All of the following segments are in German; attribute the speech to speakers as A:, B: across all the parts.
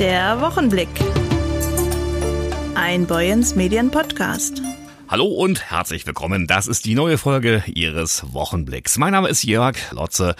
A: Der Wochenblick. Ein Boyens Medien Podcast.
B: Hallo und herzlich willkommen. Das ist die neue Folge Ihres Wochenblicks. Mein Name ist Jörg Lotze.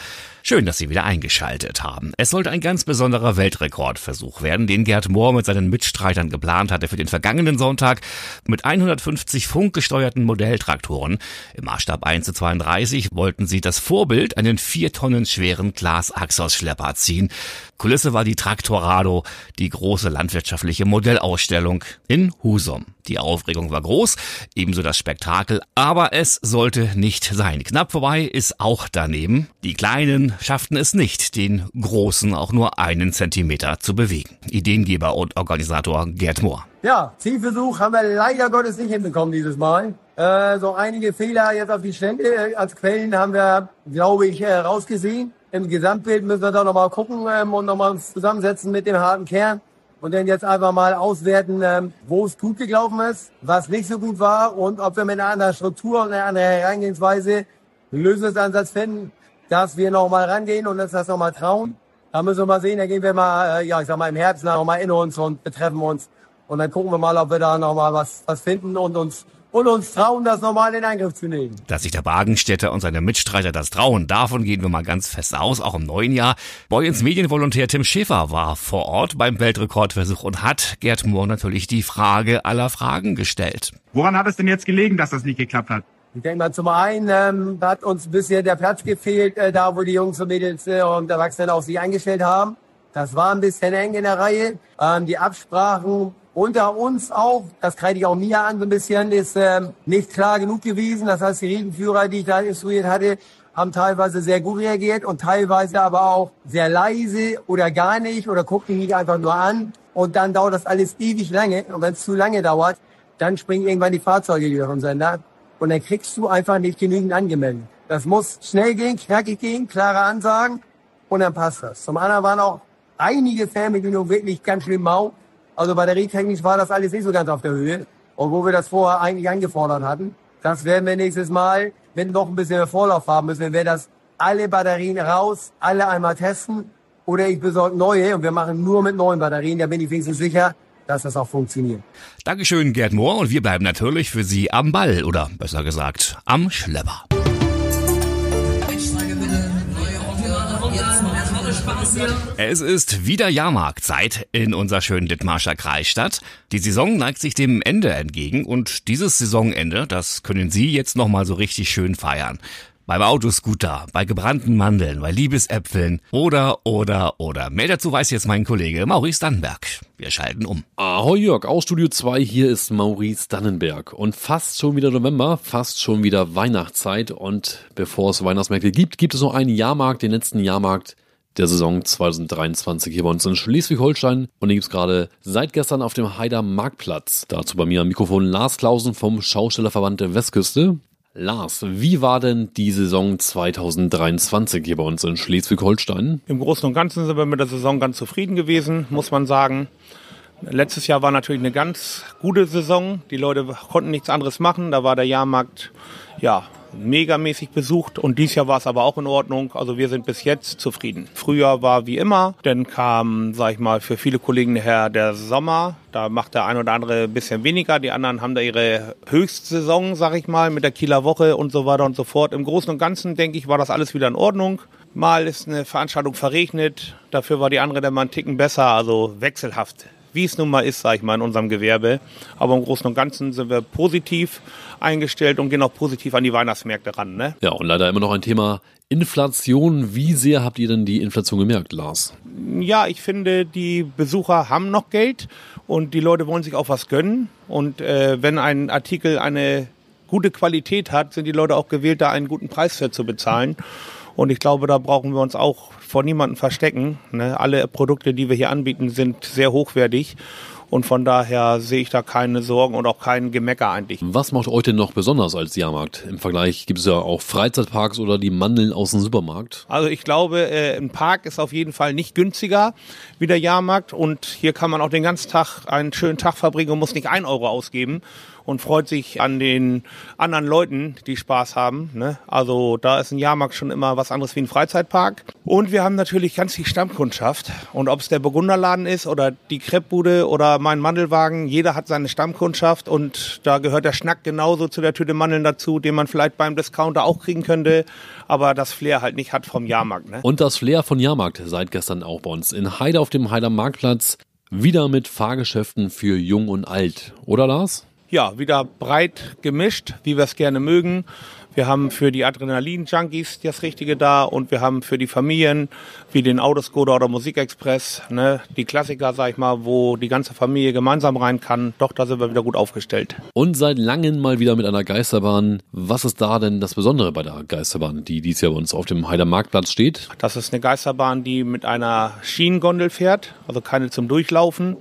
B: Schön, dass Sie wieder eingeschaltet haben. Es sollte ein ganz besonderer Weltrekordversuch werden, den Gerd Mohr mit seinen Mitstreitern geplant hatte für den vergangenen Sonntag mit 150 funkgesteuerten Modelltraktoren. Im Maßstab 1 zu 32 wollten sie das Vorbild, einen vier Tonnen schweren Glas-Axos-Schlepper ziehen. Kulisse war die Traktorado, die große landwirtschaftliche Modellausstellung in Husum. Die Aufregung war groß, ebenso das Spektakel, aber es sollte nicht sein. Knapp vorbei ist auch daneben. Die Kleinen schafften es nicht, den Großen auch nur einen Zentimeter zu bewegen. Ideengeber und Organisator Gerd Mohr.
C: Ja, Zielversuch haben wir leider Gottes nicht hinbekommen dieses Mal. Äh, so einige Fehler jetzt auf die Stände äh, als Quellen haben wir, glaube ich, äh, rausgesehen. Im Gesamtbild müssen wir da nochmal gucken ähm, und nochmal uns zusammensetzen mit dem harten Kern und dann jetzt einfach mal auswerten, ähm, wo es gut gelaufen ist, was nicht so gut war und ob wir mit einer anderen Struktur und einer anderen Herangehensweise einen Lösungsansatz finden, dass wir noch mal rangehen und uns das noch mal trauen. Da müssen wir mal sehen, da gehen wir mal, äh, ja, ich sag mal im Herbst noch mal in uns und betreffen uns. Und dann gucken wir mal, ob wir da noch mal was, was finden und uns und uns trauen, das nochmal in Angriff zu nehmen.
B: Dass sich der Wagenstädter und seine Mitstreiter das trauen, davon gehen wir mal ganz fest aus, auch im neuen Jahr. Boyens Medienvolontär Tim Schäfer war vor Ort beim Weltrekordversuch und hat Gerd Mohr natürlich die Frage aller Fragen gestellt.
D: Woran hat es denn jetzt gelegen, dass das nicht geklappt hat?
C: Ich denke mal, zum einen ähm, hat uns bisher der Platz gefehlt, äh, da wo die Jungs und Mädels äh, und Erwachsenen auf sich eingestellt haben. Das war ein bisschen eng in der Reihe. Ähm, die Absprachen unter uns auch, das kreide ich auch mir an so ein bisschen, ist ähm, nicht klar genug gewesen. Das heißt, die Regenführer, die ich da instruiert hatte, haben teilweise sehr gut reagiert und teilweise aber auch sehr leise oder gar nicht oder gucken mich einfach nur an. Und dann dauert das alles ewig lange. Und wenn es zu lange dauert, dann springen irgendwann die Fahrzeuge wieder vom Sender und dann kriegst du einfach nicht genügend angemeldet. Das muss schnell gehen, knackig gehen, klare Ansagen und dann passt das. Zum anderen waren auch einige Fernbedienungen wirklich ganz schlimm mau. Also batterietechnisch war das alles nicht so ganz auf der Höhe, obwohl wir das vorher eigentlich angefordert hatten. Das werden wir nächstes Mal, wenn noch ein bisschen mehr Vorlauf haben müssen, wenn wir das alle Batterien raus, alle einmal testen oder ich besorge neue und wir machen nur mit neuen Batterien, da bin ich wenigstens sicher, dass das auch funktioniert.
B: Dankeschön, Gerd Mohr, und wir bleiben natürlich für Sie am Ball oder besser gesagt am Schlepper. Es ist wieder Jahrmarktzeit in unserer schönen Dithmarscher Kreisstadt. Die Saison neigt sich dem Ende entgegen und dieses Saisonende, das können Sie jetzt nochmal so richtig schön feiern. Beim Autoscooter, bei gebrannten Mandeln, bei Liebesäpfeln oder, oder, oder. Mehr dazu weiß jetzt mein Kollege Maurice Dannenberg. Wir schalten um.
E: Ahoi Jörg, aus Studio 2, hier ist Maurice Dannenberg. Und fast schon wieder November, fast schon wieder Weihnachtszeit. Und bevor es Weihnachtsmärkte gibt, gibt es noch einen Jahrmarkt, den letzten Jahrmarkt der Saison 2023 hier bei uns in Schleswig-Holstein. Und den gibt's gerade seit gestern auf dem Heider Marktplatz. Dazu bei mir am Mikrofon Lars Klausen vom Schaustellerverband der Westküste. Lars, wie war denn die Saison 2023 hier bei uns in Schleswig-Holstein?
D: Im Großen und Ganzen sind wir mit der Saison ganz zufrieden gewesen, muss man sagen. Letztes Jahr war natürlich eine ganz gute Saison. Die Leute konnten nichts anderes machen. Da war der Jahrmarkt, ja, megamäßig besucht und dieses Jahr war es aber auch in Ordnung. Also wir sind bis jetzt zufrieden. Früher war wie immer, dann kam, sag ich mal, für viele Kollegen her der Sommer. Da macht der ein oder andere ein bisschen weniger. Die anderen haben da ihre Höchstsaison, sag ich mal, mit der Kieler Woche und so weiter und so fort. Im Großen und Ganzen, denke ich, war das alles wieder in Ordnung. Mal ist eine Veranstaltung verregnet, dafür war die andere dann mal einen Ticken besser, also wechselhaft wie es nun mal ist, sage ich mal, in unserem Gewerbe. Aber im Großen und Ganzen sind wir positiv eingestellt und gehen auch positiv an die Weihnachtsmärkte ran. Ne?
E: Ja, und leider immer noch ein Thema Inflation. Wie sehr habt ihr denn die Inflation gemerkt, Lars?
D: Ja, ich finde, die Besucher haben noch Geld und die Leute wollen sich auch was gönnen. Und äh, wenn ein Artikel eine gute Qualität hat, sind die Leute auch gewillt, da einen guten Preis für zu bezahlen. Und ich glaube, da brauchen wir uns auch vor niemandem verstecken. Ne? Alle Produkte, die wir hier anbieten, sind sehr hochwertig. Und von daher sehe ich da keine Sorgen und auch keinen Gemecker eigentlich.
E: Was macht euch denn noch besonders als Jahrmarkt? Im Vergleich gibt es ja auch Freizeitparks oder die Mandeln aus dem Supermarkt.
D: Also ich glaube, äh, ein Park ist auf jeden Fall nicht günstiger wie der Jahrmarkt. Und hier kann man auch den ganzen Tag einen schönen Tag verbringen und muss nicht ein Euro ausgeben und freut sich an den anderen Leuten, die Spaß haben. Ne? Also da ist ein Jahrmarkt schon immer was anderes wie ein Freizeitpark. Und wir haben natürlich ganz viel Stammkundschaft. Und ob es der Burgunderladen ist oder die Kreppbude oder mein Mandelwagen, jeder hat seine Stammkundschaft und da gehört der Schnack genauso zu der Tüte Mandeln dazu, den man vielleicht beim Discounter auch kriegen könnte, aber das Flair halt nicht hat vom Jahrmarkt. Ne?
E: Und das Flair von Jahrmarkt seit gestern auch bei uns in Heide auf dem Heider Marktplatz. Wieder mit Fahrgeschäften für Jung und Alt, oder Lars?
D: Ja, wieder breit gemischt, wie wir es gerne mögen. Wir haben für die Adrenalin-Junkies das Richtige da und wir haben für die Familien wie den Autoscoder oder Musikexpress, ne, die Klassiker, sag ich mal, wo die ganze Familie gemeinsam rein kann. Doch, da sind wir wieder gut aufgestellt.
E: Und seit langem mal wieder mit einer Geisterbahn. Was ist da denn das Besondere bei der Geisterbahn, die dies Jahr bei uns auf dem Heider Marktplatz steht?
D: Das ist eine Geisterbahn, die mit einer Schienengondel fährt, also keine zum Durchlaufen.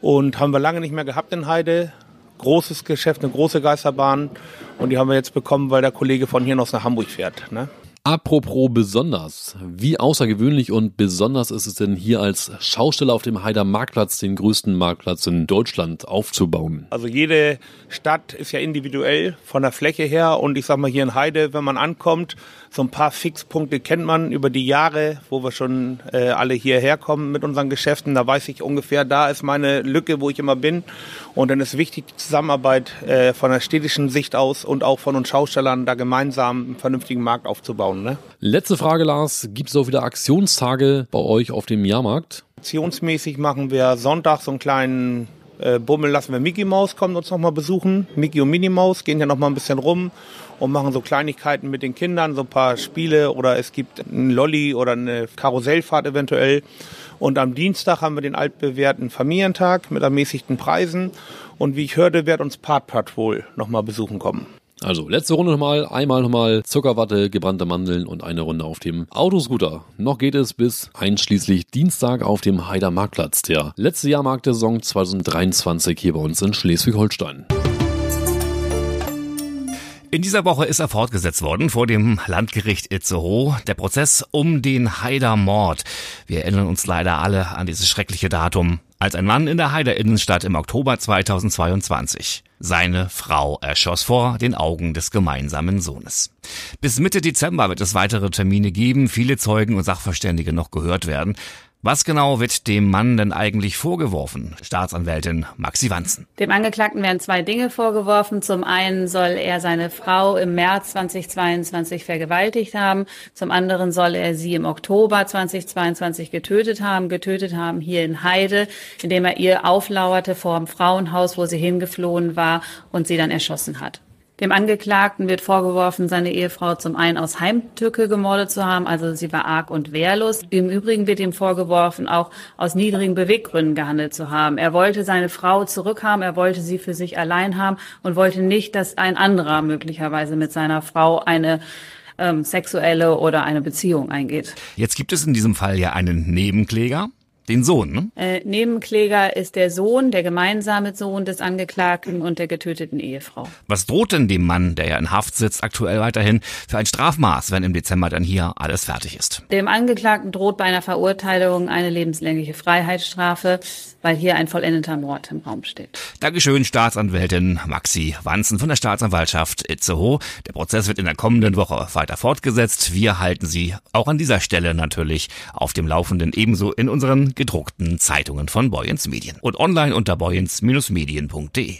D: Und haben wir lange nicht mehr gehabt in Heide großes Geschäft, eine große Geisterbahn. Und die haben wir jetzt bekommen, weil der Kollege von hier aus nach Hamburg fährt. Ne?
E: Apropos besonders. Wie außergewöhnlich und besonders ist es denn hier als Schausteller auf dem Heider Marktplatz, den größten Marktplatz in Deutschland, aufzubauen?
D: Also jede Stadt ist ja individuell von der Fläche her und ich sag mal hier in Heide, wenn man ankommt, so ein paar Fixpunkte kennt man über die Jahre, wo wir schon äh, alle hierher kommen mit unseren Geschäften. Da weiß ich ungefähr, da ist meine Lücke, wo ich immer bin. Und dann ist wichtig die Zusammenarbeit äh, von der städtischen Sicht aus und auch von uns Schaustellern, da gemeinsam einen vernünftigen Markt aufzubauen. Ne?
E: Letzte Frage, Lars. Gibt es auch wieder Aktionstage bei euch auf dem Jahrmarkt?
D: Aktionsmäßig machen wir Sonntag so einen kleinen äh, Bummel lassen wir Mickey Mouse kommen uns nochmal besuchen. Mickey und Minnie Maus gehen ja nochmal ein bisschen rum und machen so Kleinigkeiten mit den Kindern, so ein paar Spiele oder es gibt ein Lolli oder eine Karussellfahrt eventuell. Und am Dienstag haben wir den altbewährten Familientag mit ermäßigten Preisen. Und wie ich hörte, wird uns Part Patrol nochmal besuchen kommen.
E: Also, letzte Runde nochmal. Einmal nochmal Zuckerwatte, gebrannte Mandeln und eine Runde auf dem Autoscooter. Noch geht es bis einschließlich Dienstag auf dem Heider Marktplatz, der letzte Jahrmarkt der Saison 2023 hier bei uns in Schleswig-Holstein.
B: In dieser Woche ist er fortgesetzt worden vor dem Landgericht Itzehoe, der Prozess um den Haider Mord. Wir erinnern uns leider alle an dieses schreckliche Datum, als ein Mann in der Haider Innenstadt im Oktober 2022 seine Frau erschoss vor den Augen des gemeinsamen Sohnes. Bis Mitte Dezember wird es weitere Termine geben, viele Zeugen und Sachverständige noch gehört werden. Was genau wird dem Mann denn eigentlich vorgeworfen? Staatsanwältin Maxi Wanzen.
F: Dem Angeklagten werden zwei Dinge vorgeworfen. Zum einen soll er seine Frau im März 2022 vergewaltigt haben. Zum anderen soll er sie im Oktober 2022 getötet haben. Getötet haben hier in Heide, indem er ihr auflauerte vor dem Frauenhaus, wo sie hingeflohen war und sie dann erschossen hat. Dem Angeklagten wird vorgeworfen, seine Ehefrau zum einen aus Heimtücke gemordet zu haben, also sie war arg und wehrlos. Im Übrigen wird ihm vorgeworfen, auch aus niedrigen Beweggründen gehandelt zu haben. Er wollte seine Frau zurückhaben, er wollte sie für sich allein haben und wollte nicht, dass ein anderer möglicherweise mit seiner Frau eine ähm, sexuelle oder eine Beziehung eingeht.
B: Jetzt gibt es in diesem Fall ja einen Nebenkläger. Den Sohn, ne?
F: Äh, Nebenkläger ist der Sohn, der gemeinsame Sohn des Angeklagten und der getöteten Ehefrau.
B: Was droht denn dem Mann, der ja in Haft sitzt, aktuell weiterhin für ein Strafmaß, wenn im Dezember dann hier alles fertig ist?
F: Dem Angeklagten droht bei einer Verurteilung eine lebenslängliche Freiheitsstrafe, weil hier ein vollendeter Mord im Raum steht.
B: Dankeschön, Staatsanwältin Maxi Wanzen von der Staatsanwaltschaft Itzehoe. Der Prozess wird in der kommenden Woche weiter fortgesetzt. Wir halten Sie auch an dieser Stelle natürlich auf dem Laufenden, ebenso in unseren gedruckten Zeitungen von Boyens Medien und online unter boyens-medien.de.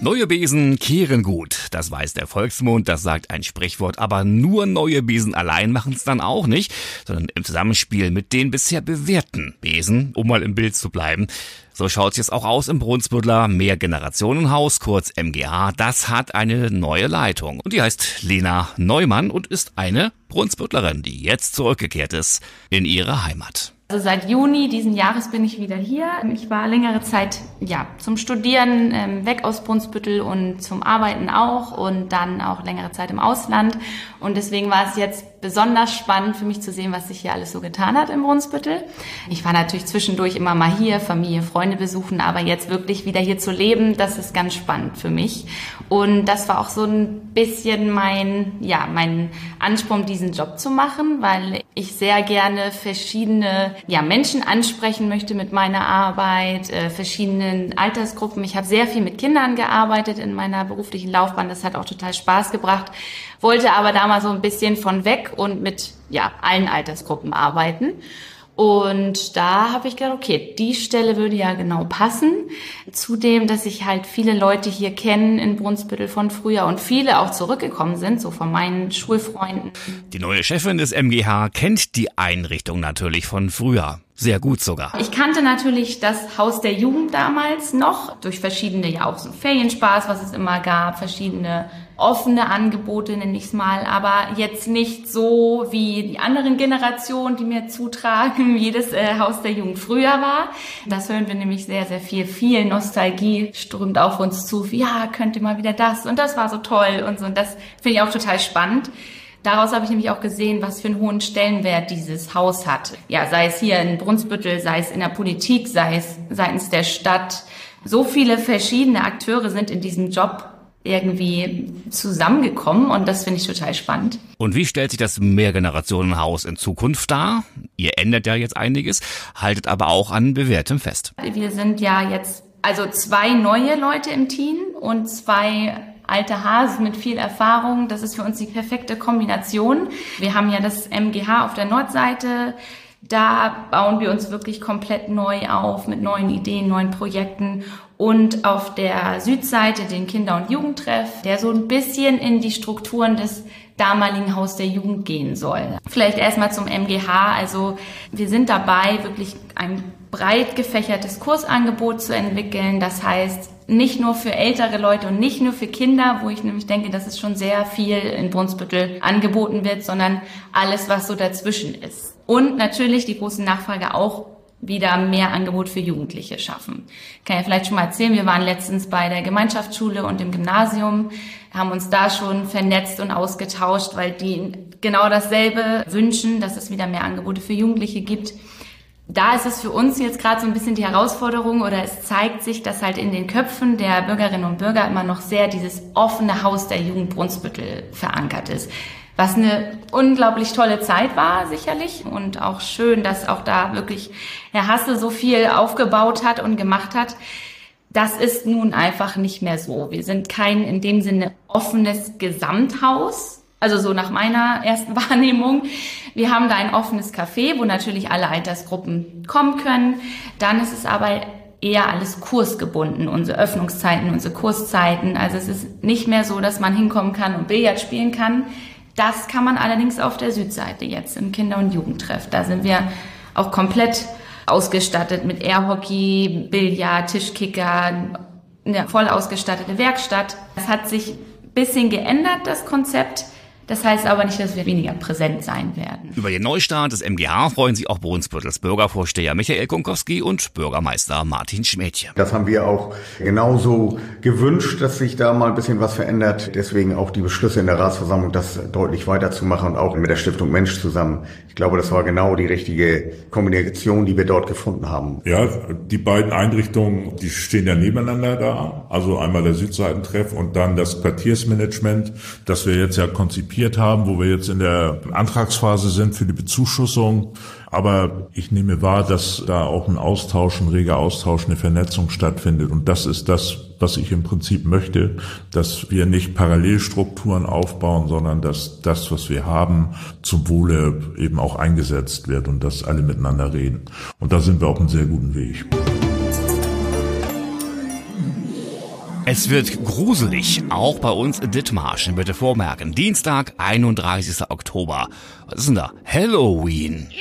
B: Neue Besen kehren gut, das weiß der Volksmund, das sagt ein Sprichwort, aber nur neue Besen allein machen es dann auch nicht, sondern im Zusammenspiel mit den bisher bewährten Besen, um mal im Bild zu bleiben. So schaut's jetzt auch aus im Brunsbüttler Mehrgenerationenhaus, kurz MGH. Das hat eine neue Leitung und die heißt Lena Neumann und ist eine Brunsbüttlerin, die jetzt zurückgekehrt ist in ihre Heimat.
G: Also seit Juni diesen Jahres bin ich wieder hier. Ich war längere Zeit ja zum Studieren ähm, weg aus Brunsbüttel und zum Arbeiten auch und dann auch längere Zeit im Ausland. Und deswegen war es jetzt jetzt besonders spannend für mich zu sehen, was sich hier alles so getan hat im Brunsbüttel. Ich war natürlich zwischendurch immer mal hier, Familie, Freunde besuchen, aber jetzt wirklich wieder hier zu leben, das ist ganz spannend für mich. Und das war auch so ein bisschen mein, ja, mein Ansporn, diesen Job zu machen, weil ich sehr gerne verschiedene, ja, Menschen ansprechen möchte mit meiner Arbeit, äh, verschiedenen Altersgruppen. Ich habe sehr viel mit Kindern gearbeitet in meiner beruflichen Laufbahn. Das hat auch total Spaß gebracht wollte aber da mal so ein bisschen von weg und mit ja, allen Altersgruppen arbeiten. Und da habe ich gedacht, okay, die Stelle würde ja genau passen. Zudem, dass ich halt viele Leute hier kennen in Brunsbüttel von früher und viele auch zurückgekommen sind, so von meinen Schulfreunden.
B: Die neue Chefin des MGH kennt die Einrichtung natürlich von früher. Sehr gut sogar.
G: Ich kannte natürlich das Haus der Jugend damals noch, durch verschiedene, ja auch so Ferienspaß, was es immer gab, verschiedene offene Angebote, nenne ich es mal, aber jetzt nicht so wie die anderen Generationen, die mir zutragen, wie das äh, Haus der Jugend früher war. Das hören wir nämlich sehr, sehr viel. Viel Nostalgie strömt auf uns zu. Ja, könnte mal wieder das und das war so toll und so. Und das finde ich auch total spannend. Daraus habe ich nämlich auch gesehen, was für einen hohen Stellenwert dieses Haus hat. Ja, sei es hier in Brunsbüttel, sei es in der Politik, sei es seitens der Stadt. So viele verschiedene Akteure sind in diesem Job irgendwie zusammengekommen und das finde ich total spannend.
B: Und wie stellt sich das Mehrgenerationenhaus in Zukunft dar? Ihr ändert ja jetzt einiges, haltet aber auch an bewährtem fest.
G: Wir sind ja jetzt also zwei neue Leute im Team und zwei alte Hasen mit viel Erfahrung. Das ist für uns die perfekte Kombination. Wir haben ja das MGH auf der Nordseite. Da bauen wir uns wirklich komplett neu auf mit neuen Ideen, neuen Projekten und auf der Südseite den Kinder- und Jugendtreff, der so ein bisschen in die Strukturen des damaligen Haus der Jugend gehen soll. Vielleicht erstmal zum MGH. Also wir sind dabei, wirklich ein breit gefächertes Kursangebot zu entwickeln. Das heißt, nicht nur für ältere Leute und nicht nur für Kinder, wo ich nämlich denke, dass es schon sehr viel in Brunsbüttel angeboten wird, sondern alles, was so dazwischen ist. Und natürlich die große Nachfrage auch wieder mehr Angebot für Jugendliche schaffen. Kann ja vielleicht schon mal erzählen, wir waren letztens bei der Gemeinschaftsschule und im Gymnasium, haben uns da schon vernetzt und ausgetauscht, weil die genau dasselbe wünschen, dass es wieder mehr Angebote für Jugendliche gibt. Da ist es für uns jetzt gerade so ein bisschen die Herausforderung oder es zeigt sich, dass halt in den Köpfen der Bürgerinnen und Bürger immer noch sehr dieses offene Haus der Jugend Brunsbüttel verankert ist was eine unglaublich tolle Zeit war, sicherlich. Und auch schön, dass auch da wirklich Herr Hasse so viel aufgebaut hat und gemacht hat. Das ist nun einfach nicht mehr so. Wir sind kein in dem Sinne offenes Gesamthaus. Also so nach meiner ersten Wahrnehmung. Wir haben da ein offenes Café, wo natürlich alle Altersgruppen kommen können. Dann ist es aber eher alles kursgebunden, unsere Öffnungszeiten, unsere Kurszeiten. Also es ist nicht mehr so, dass man hinkommen kann und Billard spielen kann. Das kann man allerdings auf der Südseite jetzt im Kinder- und Jugendtreff. Da sind wir auch komplett ausgestattet mit Airhockey, Billard, Tischkicker, eine voll ausgestattete Werkstatt. Es hat sich ein bisschen geändert, das Konzept. Das heißt aber nicht, dass wir weniger präsent sein werden.
B: Über den Neustart des MGH freuen sich auch Brunsbüttels Bürgervorsteher Michael Kunkowski und Bürgermeister Martin Schmädchen.
H: Das haben wir auch genauso gewünscht, dass sich da mal ein bisschen was verändert. Deswegen auch die Beschlüsse in der Ratsversammlung, das deutlich weiterzumachen und auch mit der Stiftung Mensch zusammen. Ich glaube, das war genau die richtige Kombination, die wir dort gefunden haben.
I: Ja, die beiden Einrichtungen, die stehen ja nebeneinander da. Also einmal der Südseitentreff und dann das Quartiersmanagement, das wir jetzt ja konzipiert konzipiert haben, wo wir jetzt in der Antragsphase sind für die Bezuschussung. Aber ich nehme wahr, dass da auch ein Austausch, ein reger Austausch, eine Vernetzung stattfindet. Und das ist das, was ich im Prinzip möchte, dass wir nicht Parallelstrukturen aufbauen, sondern dass das, was wir haben, zum Wohle eben auch eingesetzt wird und dass alle miteinander reden. Und da sind wir auf einem sehr guten Weg.
B: Es wird gruselig, auch bei uns in Dithmarschen, bitte vormerken. Dienstag, 31. Oktober. Was ist denn da? Halloween.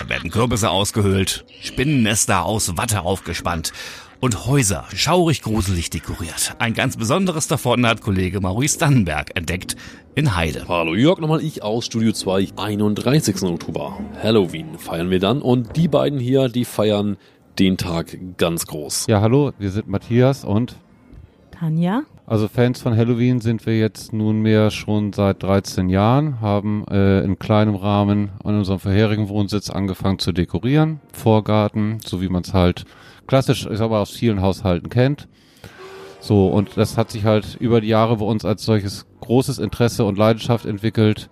B: Da werden Kürbisse ausgehöhlt, Spinnennester aus Watte aufgespannt und Häuser schaurig gruselig dekoriert. Ein ganz besonderes davon hat Kollege Maurice Dannenberg entdeckt in Heide.
E: Hallo Jörg, nochmal ich aus Studio 2, 31. Oktober. Halloween feiern wir dann und die beiden hier, die feiern den Tag ganz groß.
J: Ja, hallo, wir sind Matthias und Tanja.
K: Also Fans von Halloween sind wir jetzt nunmehr schon seit 13 Jahren, haben äh, in kleinem Rahmen an unserem vorherigen Wohnsitz angefangen zu dekorieren, Vorgarten, so wie man es halt klassisch, ich sag mal, aus vielen Haushalten kennt. So, und das hat sich halt über die Jahre bei uns als solches großes Interesse und Leidenschaft entwickelt,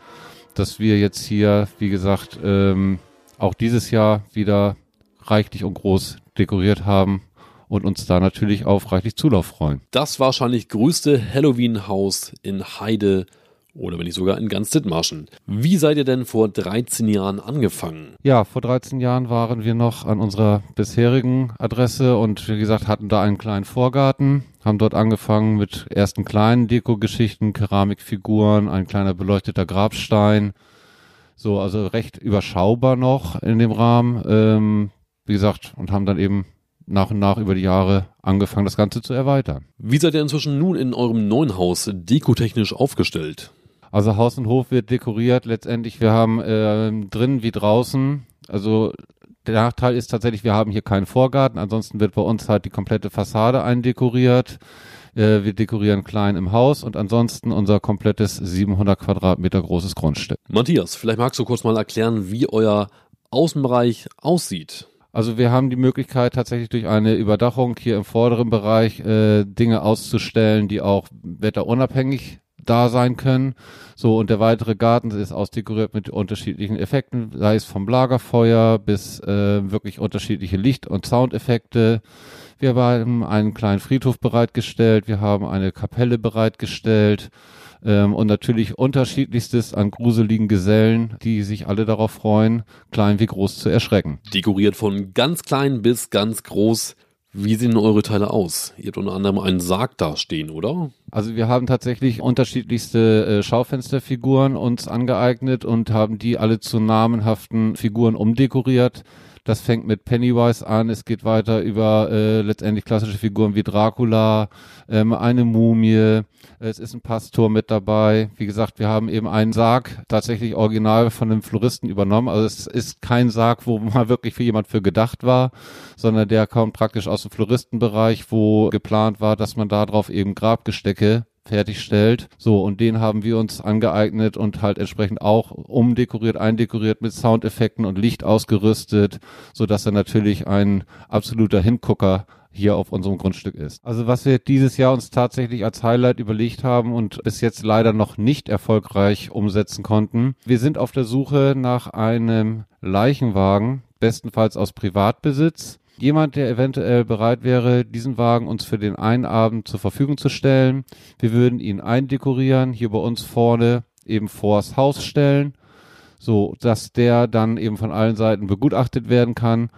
K: dass wir jetzt hier, wie gesagt, ähm, auch dieses Jahr wieder reichlich und groß dekoriert haben und uns da natürlich auf reichlich Zulauf freuen.
E: Das wahrscheinlich größte Halloween-Haus in Heide oder wenn nicht sogar in ganz Dithmarschen. Wie seid ihr denn vor 13 Jahren angefangen?
K: Ja, vor 13 Jahren waren wir noch an unserer bisherigen Adresse und wie gesagt hatten da einen kleinen Vorgarten, haben dort angefangen mit ersten kleinen Deko-Geschichten, Keramikfiguren, ein kleiner beleuchteter Grabstein. So, also recht überschaubar noch in dem Rahmen. Ähm, wie gesagt, und haben dann eben nach und nach über die Jahre angefangen, das Ganze zu erweitern.
E: Wie seid ihr inzwischen nun in eurem neuen Haus dekotechnisch aufgestellt?
K: Also Haus und Hof wird dekoriert. Letztendlich, wir haben äh, drin wie draußen, also der Nachteil ist tatsächlich, wir haben hier keinen Vorgarten. Ansonsten wird bei uns halt die komplette Fassade eindekoriert. Äh, wir dekorieren klein im Haus und ansonsten unser komplettes 700 Quadratmeter großes Grundstück.
E: Matthias, vielleicht magst du kurz mal erklären, wie euer Außenbereich aussieht.
K: Also wir haben die Möglichkeit tatsächlich durch eine Überdachung hier im vorderen Bereich äh, Dinge auszustellen, die auch wetterunabhängig da sein können. So, und der weitere Garten ist ausdekoriert mit unterschiedlichen Effekten, sei es vom Lagerfeuer bis äh, wirklich unterschiedliche Licht- und Soundeffekte. Wir haben einen kleinen Friedhof bereitgestellt, wir haben eine Kapelle bereitgestellt ähm, und natürlich unterschiedlichstes an gruseligen Gesellen, die sich alle darauf freuen, klein wie groß zu erschrecken.
E: Dekoriert von ganz klein bis ganz groß. Wie sehen eure Teile aus? Ihr habt unter anderem einen Sarg dastehen, oder?
K: Also wir haben tatsächlich unterschiedlichste äh, Schaufensterfiguren uns angeeignet und haben die alle zu namenhaften Figuren umdekoriert. Das fängt mit Pennywise an, es geht weiter über äh, letztendlich klassische Figuren wie Dracula, ähm, eine Mumie, es ist ein Pastor mit dabei. Wie gesagt, wir haben eben einen Sarg tatsächlich original von einem Floristen übernommen. Also es ist kein Sarg, wo mal wirklich für jemand für gedacht war, sondern der kommt praktisch aus dem Floristenbereich, wo geplant war, dass man da drauf eben Grabgestecke fertigstellt. So, und den haben wir uns angeeignet und halt entsprechend auch umdekoriert, eindekoriert mit Soundeffekten und Licht ausgerüstet, so dass er natürlich ein absoluter Hingucker hier auf unserem Grundstück ist. Also was wir dieses Jahr uns tatsächlich als Highlight überlegt haben und bis jetzt leider noch nicht erfolgreich umsetzen konnten. Wir sind auf der Suche nach einem Leichenwagen, bestenfalls aus Privatbesitz. Jemand, der eventuell bereit wäre, diesen Wagen uns für den einen Abend zur Verfügung zu stellen. Wir würden ihn eindekorieren, hier bei uns vorne eben vors Haus stellen, so dass der dann eben von allen Seiten begutachtet werden kann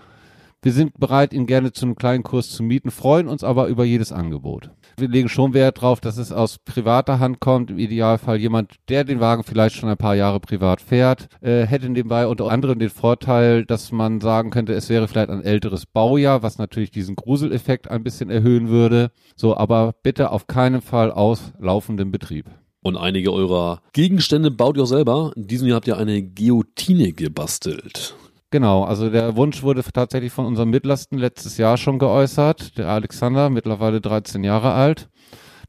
K: wir sind bereit, ihn gerne zu einem kleinen Kurs zu mieten, freuen uns aber über jedes Angebot. Wir legen schon Wert darauf, dass es aus privater Hand kommt. Im Idealfall jemand, der den Wagen vielleicht schon ein paar Jahre privat fährt, äh, hätte nebenbei unter anderem den Vorteil, dass man sagen könnte, es wäre vielleicht ein älteres Baujahr, was natürlich diesen Gruseleffekt ein bisschen erhöhen würde. So, aber bitte auf keinen Fall aus laufendem Betrieb.
E: Und einige eurer Gegenstände baut ihr auch selber. In diesem Jahr habt ihr eine Guillotine gebastelt.
K: Genau, also der Wunsch wurde tatsächlich von unserem Mittlersten letztes Jahr schon geäußert, der Alexander, mittlerweile 13 Jahre alt,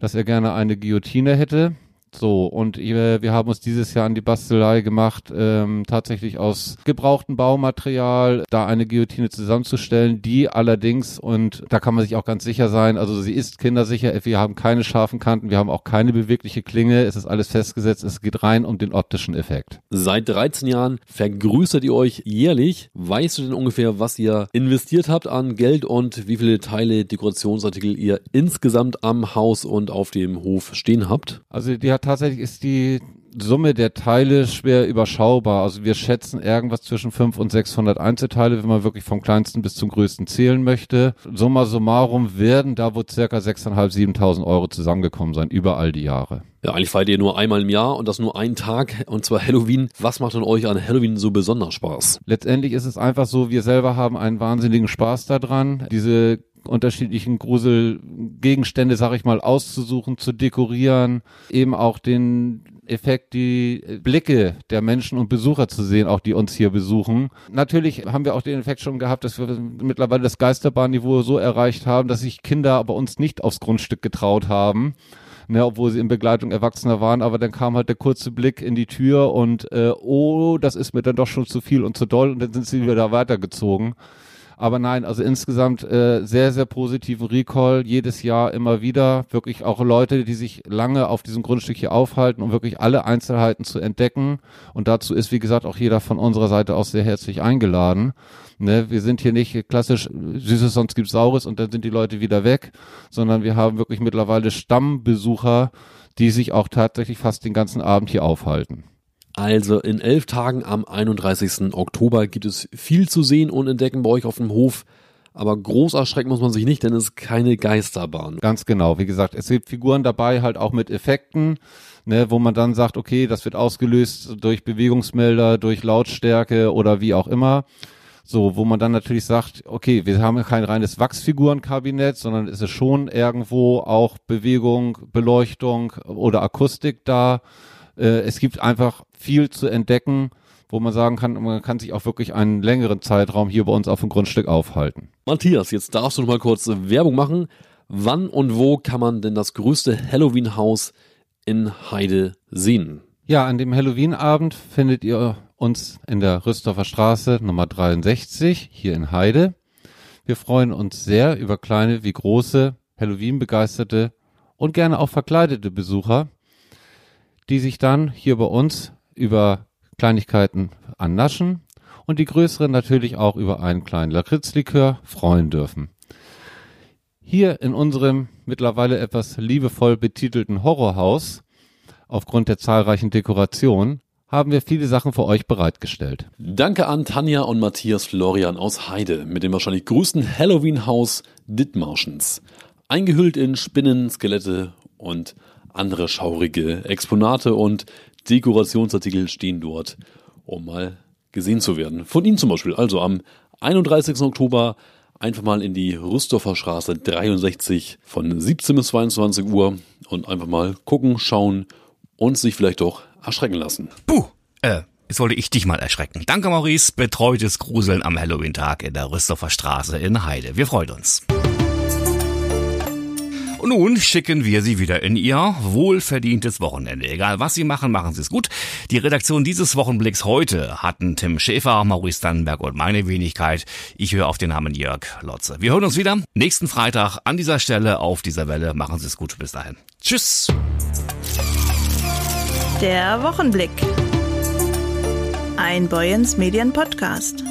K: dass er gerne eine Guillotine hätte. So, und wir haben uns dieses Jahr an die Bastelei gemacht, ähm, tatsächlich aus gebrauchtem Baumaterial da eine Guillotine zusammenzustellen, die allerdings, und da kann man sich auch ganz sicher sein, also sie ist kindersicher, wir haben keine scharfen Kanten, wir haben auch keine bewegliche Klinge, es ist alles festgesetzt, es geht rein um den optischen Effekt.
E: Seit 13 Jahren vergrößert ihr euch jährlich. Weißt du denn ungefähr, was ihr investiert habt an Geld und wie viele Teile, Dekorationsartikel ihr insgesamt am Haus und auf dem Hof stehen habt?
K: Also die hat tatsächlich ist die Summe der Teile schwer überschaubar. Also wir schätzen irgendwas zwischen 500 und 600 Einzelteile, wenn man wirklich vom kleinsten bis zum größten zählen möchte. Summa summarum werden da wohl circa 6.500, 7.000 Euro zusammengekommen sein, über all die Jahre.
E: Ja, eigentlich feiert ihr nur einmal im Jahr und das nur einen Tag und zwar Halloween. Was macht denn euch an Halloween so besonders Spaß?
K: Letztendlich ist es einfach so, wir selber haben einen wahnsinnigen Spaß daran. Diese unterschiedlichen Gruselgegenstände, sag ich mal, auszusuchen, zu dekorieren, eben auch den Effekt, die Blicke der Menschen und Besucher zu sehen, auch die uns hier besuchen. Natürlich haben wir auch den Effekt schon gehabt, dass wir mittlerweile das Geisterbahnniveau so erreicht haben, dass sich Kinder aber uns nicht aufs Grundstück getraut haben. Ne, obwohl sie in Begleitung Erwachsener waren, aber dann kam halt der kurze Blick in die Tür und äh, oh, das ist mir dann doch schon zu viel und zu doll und dann sind sie wieder weitergezogen. Aber nein, also insgesamt äh, sehr, sehr positiven Recall, jedes Jahr immer wieder. Wirklich auch Leute, die sich lange auf diesem Grundstück hier aufhalten, um wirklich alle Einzelheiten zu entdecken. Und dazu ist, wie gesagt, auch jeder von unserer Seite aus sehr herzlich eingeladen. Ne, wir sind hier nicht klassisch Süßes, sonst gibt's Saures und dann sind die Leute wieder weg, sondern wir haben wirklich mittlerweile Stammbesucher, die sich auch tatsächlich fast den ganzen Abend hier aufhalten.
E: Also in elf Tagen am 31. Oktober gibt es viel zu sehen und entdecken bei euch auf dem Hof. Aber groß erschrecken muss man sich nicht, denn es ist keine Geisterbahn.
K: Ganz genau. Wie gesagt, es gibt Figuren dabei, halt auch mit Effekten, ne, wo man dann sagt, okay, das wird ausgelöst durch Bewegungsmelder, durch Lautstärke oder wie auch immer. So, wo man dann natürlich sagt, okay, wir haben kein reines Wachsfigurenkabinett, sondern es ist schon irgendwo auch Bewegung, Beleuchtung oder Akustik da. Äh, es gibt einfach viel zu entdecken, wo man sagen kann, man kann sich auch wirklich einen längeren Zeitraum hier bei uns auf dem Grundstück aufhalten.
E: Matthias, jetzt darfst du noch mal kurz Werbung machen. Wann und wo kann man denn das größte Halloween-Haus in Heide sehen?
K: Ja, an dem Halloween-Abend findet ihr uns in der Rüstdorfer Straße Nummer 63 hier in Heide. Wir freuen uns sehr über kleine wie große Halloween-begeisterte und gerne auch verkleidete Besucher, die sich dann hier bei uns über Kleinigkeiten annaschen und die größeren natürlich auch über einen kleinen Lakritzlikör freuen dürfen. Hier in unserem mittlerweile etwas liebevoll betitelten Horrorhaus, aufgrund der zahlreichen Dekorationen, haben wir viele Sachen für euch bereitgestellt.
E: Danke an Tanja und Matthias Florian aus Heide mit dem wahrscheinlich größten Halloween-Haus Dithmarschens. Eingehüllt in Spinnen, Skelette und andere schaurige Exponate und Dekorationsartikel stehen dort, um mal gesehen zu werden. Von Ihnen zum Beispiel. Also am 31. Oktober einfach mal in die Rüstorfer Straße 63 von 17 bis 22 Uhr und einfach mal gucken, schauen und sich vielleicht doch erschrecken lassen.
B: Puh, äh, jetzt wollte ich dich mal erschrecken. Danke, Maurice. Betreutes Gruseln am Halloween-Tag in der Rüstoffer Straße in Heide. Wir freuen uns. Und nun schicken wir Sie wieder in Ihr wohlverdientes Wochenende. Egal was Sie machen, machen Sie es gut. Die Redaktion dieses Wochenblicks heute hatten Tim Schäfer, Maurice Dannenberg und meine Wenigkeit. Ich höre auf den Namen Jörg Lotze. Wir hören uns wieder nächsten Freitag an dieser Stelle auf dieser Welle. Machen Sie es gut. Bis dahin. Tschüss.
A: Der Wochenblick. Ein Boyens Medien Podcast.